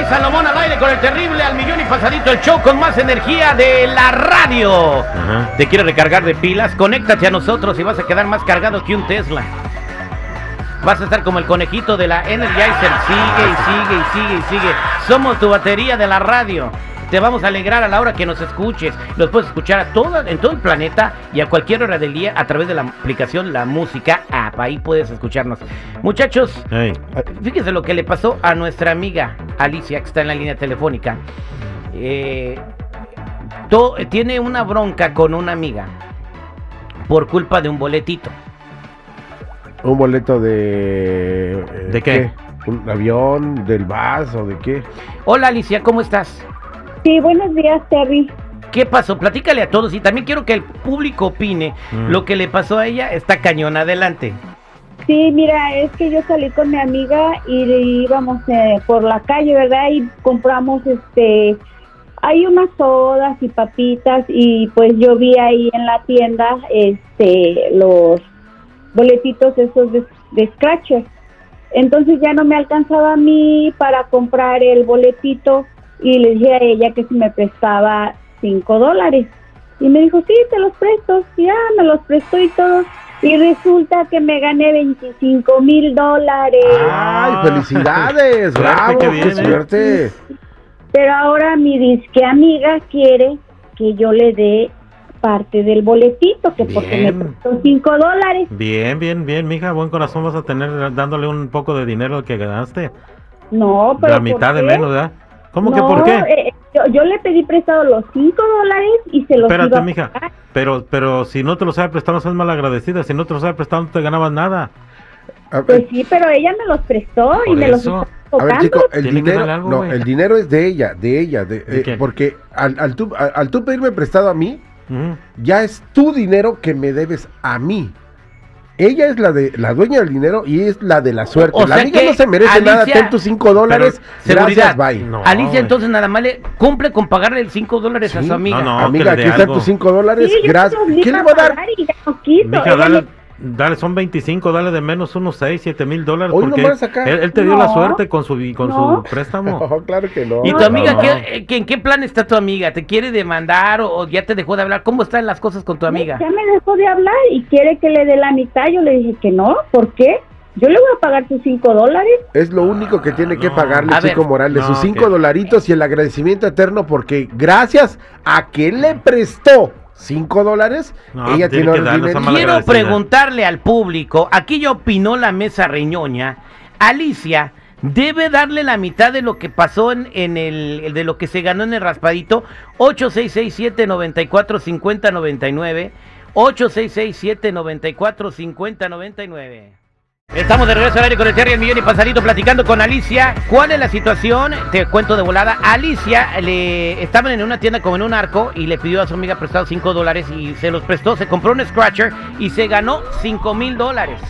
rey Salomón al aire con el terrible al millón y pasadito el show con más energía de la radio. Ajá. ¿Te quieres recargar de pilas? Conéctate a nosotros y vas a quedar más cargado que un Tesla. Vas a estar como el conejito de la Energizer. Sigue y sigue y sigue y sigue. Somos tu batería de la radio. Te vamos a alegrar a la hora que nos escuches. Los puedes escuchar a en todo el planeta y a cualquier hora del día a través de la aplicación La Música App. Ahí puedes escucharnos. Muchachos, Ey, Fíjese lo que le pasó a nuestra amiga Alicia, que está en la línea telefónica. Eh, to- tiene una bronca con una amiga por culpa de un boletito. Un boleto de... eh, ¿De qué? ¿Un avión? ¿Del bus o de qué? Hola Alicia, ¿cómo estás? Sí, buenos días, Terry. ¿Qué pasó? Platícale a todos y también quiero que el público opine Mm. lo que le pasó a ella. Está cañón, adelante. Sí, mira, es que yo salí con mi amiga y íbamos eh, por la calle, ¿verdad? Y compramos, este, hay unas sodas y papitas y pues yo vi ahí en la tienda, este, los boletitos esos de, de. Entonces ya no me alcanzaba a mí para comprar el boletito y le dije a ella que si me prestaba cinco dólares. Y me dijo, sí, te los presto. Y ya me los prestó y todo. Y resulta que me gané 25 mil dólares. ¡Ay, Ah. felicidades! ¡Bravo! qué ¡Qué, bien, ¿eh? suerte! Pero ahora mi disque amiga quiere que yo le dé parte del boletito, que porque me Bien. prestó 5 dólares. bien, bien, bien, mija, buen corazón vas a tener dándole un poco de dinero que ganaste. No, pero. La ¿por mitad de qué? menos, ¿verdad? ¿Cómo que por qué? eh, yo, yo le pedí prestado los 5 dólares y se los iba Espérate, a mija. Pero, pero si no te lo sabe prestar, no seas malagradecida. Si no te lo sabe prestar, no te ganabas nada. A Pues ver, sí, pero ella me los prestó y me los eso. a ver, chico, el dinero, algo, no, el dinero es de ella, de ella, de, ¿De eh, porque al, al tú, al, al tú pedirme prestado a mí, ya es tu dinero que me debes a mí. Ella es la de la dueña del dinero y es la de la suerte. O la sea amiga que no se merece nada, ten tus 5 dólares. Gracias, seguridad. bye. No, Alicia entonces nada más le cumple con pagarle el 5 dólares a su amiga. No, no. Amiga, aquí están tus 5 dólares. Sí, Gracias. ¿Qué le va a dar? Dale, son 25, dale de menos unos 6, 7 mil dólares. Hoy Porque nomás acá. él, él te dio la suerte con su, con No. su préstamo. No, claro que no. ¿Y tu amiga no. ¿qué- qué- en qué plan está tu amiga? ¿Te quiere demandar o, o ya te dejó de hablar? ¿Cómo están las cosas con tu amiga? Ya me dejó de hablar y quiere que le dé la mitad. Yo le dije que no. ¿Por qué? Yo le voy a pagar sus 5 dólares. Es lo único que tiene que no. pagarle A ver, Chico Morales, no, sus 5 que- dolaritos y el agradecimiento eterno porque gracias a que le prestó 5 dólares, No, ella tiene que Quiero preguntarle al público, aquí ya opinó la mesa reñoña, Alicia debe darle la mitad de lo que pasó en, en el, de lo que se ganó en el raspadito, 8667 94 50 99 8667 94 50 99 Estamos de regreso al aire con el Terry, el millón y pasadito platicando con Alicia. ¿Cuál es la situación? Te cuento de volada. Alicia le estaban en una tienda como en un arco y le pidió a su amiga prestado 5 dólares y se los prestó. Se compró un scratcher y se ganó 5 mil dólares.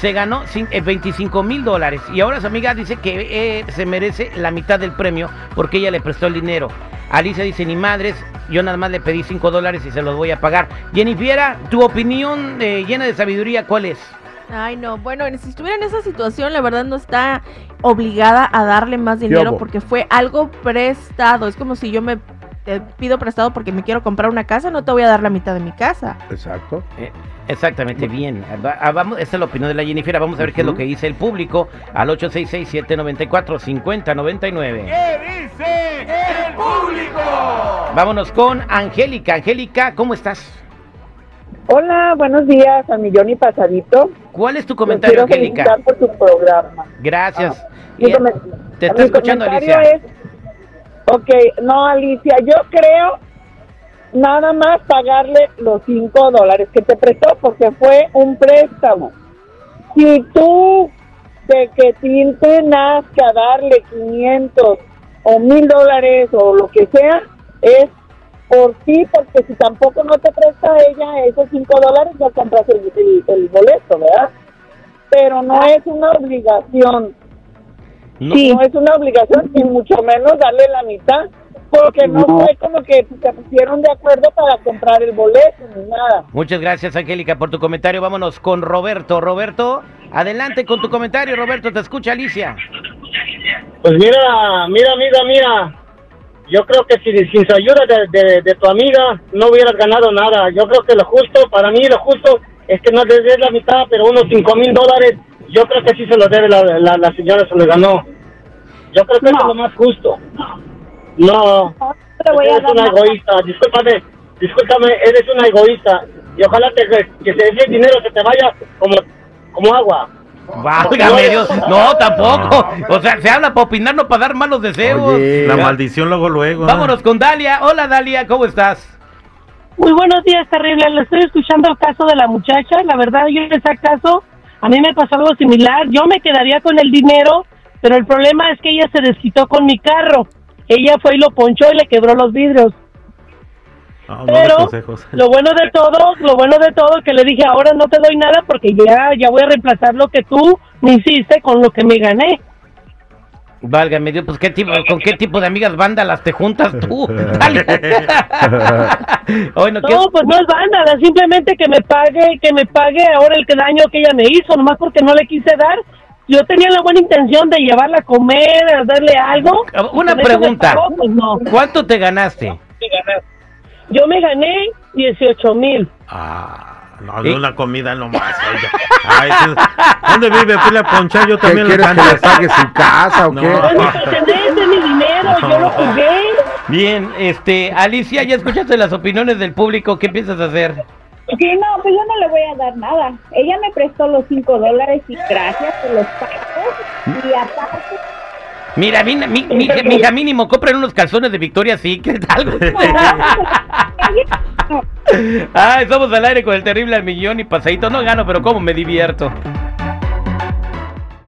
Se ganó cin- eh, 25 mil dólares. Y ahora su amiga dice que eh, se merece la mitad del premio porque ella le prestó el dinero. Alicia dice, ni madres, yo nada más le pedí 5 dólares y se los voy a pagar. Jennifer, tu opinión eh, llena de sabiduría, ¿cuál es? Ay, no, bueno, si estuviera en esa situación, la verdad no está obligada a darle más dinero porque fue algo prestado. Es como si yo me te pido prestado porque me quiero comprar una casa, no te voy a dar la mitad de mi casa. Exacto. Eh, Exactamente, bien. Va- ah, Vamos, esta es la opinión de la Jennifer. Vamos a ver qué es lo que dice el público al 866-794-5099. ¿Qué dice el público? Vámonos con Angélica. Angélica, ¿cómo estás? Hola, buenos días, a millón y pasadito. ¿Cuál es tu Los comentario, quiero Angélica? por su programa. Gracias. Comen- te está escuchando, Alicia. es- ok, no, Alicia, yo creo nada más pagarle los 5 dólares que te prestó porque fue un préstamo. Si tú de que te que darle 500 o 1000 dólares o lo que sea, es por ti, porque si tampoco no te presta ella esos 5 dólares, no compras el, el- el boleto, ¿verdad? Pero no es una obligación. No, No es una obligación y mucho menos darle la mitad, porque no, No. fue como que se pusieron de acuerdo para comprar el boleto ni nada. Muchas gracias, Angélica, por tu comentario. Vámonos con Roberto. Roberto, adelante con tu comentario. Roberto, te escucha Alicia. Pues mira, mira, amiga mía, yo creo que si, sin su ayuda de, de- de tu amiga no hubieras ganado nada. Yo creo que lo justo, para mí lo justo es que no le des la mitad, pero unos cinco mil dólares, yo creo que sí se lo debe la, la, la señora, se lo ganó. Yo creo que eso es lo más justo. No, No te voy a eres una egoísta, discúlpame, discúlpame, eres una egoísta. Y ojalá te, que se ese dinero se te vaya como, como agua. Válgame Dios. No, tampoco. O sea, se habla para opinar, no para dar malos deseos. Oye. La maldición luego, luego. ¿no? Vámonos con Dalia. Hola Dalia, ¿cómo estás? Muy buenos días, terrible. Le estoy escuchando el caso de la muchacha. La verdad, yo en ese caso, a mí me pasó algo similar. Yo me quedaría con el dinero, pero el problema es que ella se desquitó con mi carro. Ella fue y lo ponchó y le quebró los vidrios. No, no de Pero lo bueno de todo, lo bueno de todo que le dije, ahora no te doy nada porque ya, ya voy a reemplazar lo que tú me hiciste con lo que me gané. Válgame Dios, pues qué tipo, con qué tipo de amigas vándalas te juntas tú. Oye, no, ¿qué- No, pues no es vándala, simplemente que me pague, que me pague ahora el que daño que ella me hizo, nomás porque no le quise dar. Yo tenía la buena intención de llevarla a comer, a darle algo. Una eso me pregunta. pagó, pues no. ¿Cuánto te ganaste? Yo me gané 18 mil. Ah, no, ¿Y? de una comida nomás. oiga. Ay. ¿Dónde vive? Pile a ponchar, yo ¿Qué también le quieres que le pague su casa o No. qué? Pertenencia, es mi dinero, yo lo jugué. Bien, este, Alicia, ya escuchaste las opiniones del público, ¿qué piensas hacer? Sí, no, pues yo no le voy a dar nada. Ella me prestó los cinco dólares y gracias por los pagos. Y aparte, Mira, mi, mi, mi, mija, mínimo, compren unos calzones de Victoria Secret, algo. no, Ay, somos al aire con el terrible al millón y pasadito. No gano, pero cómo me divierto.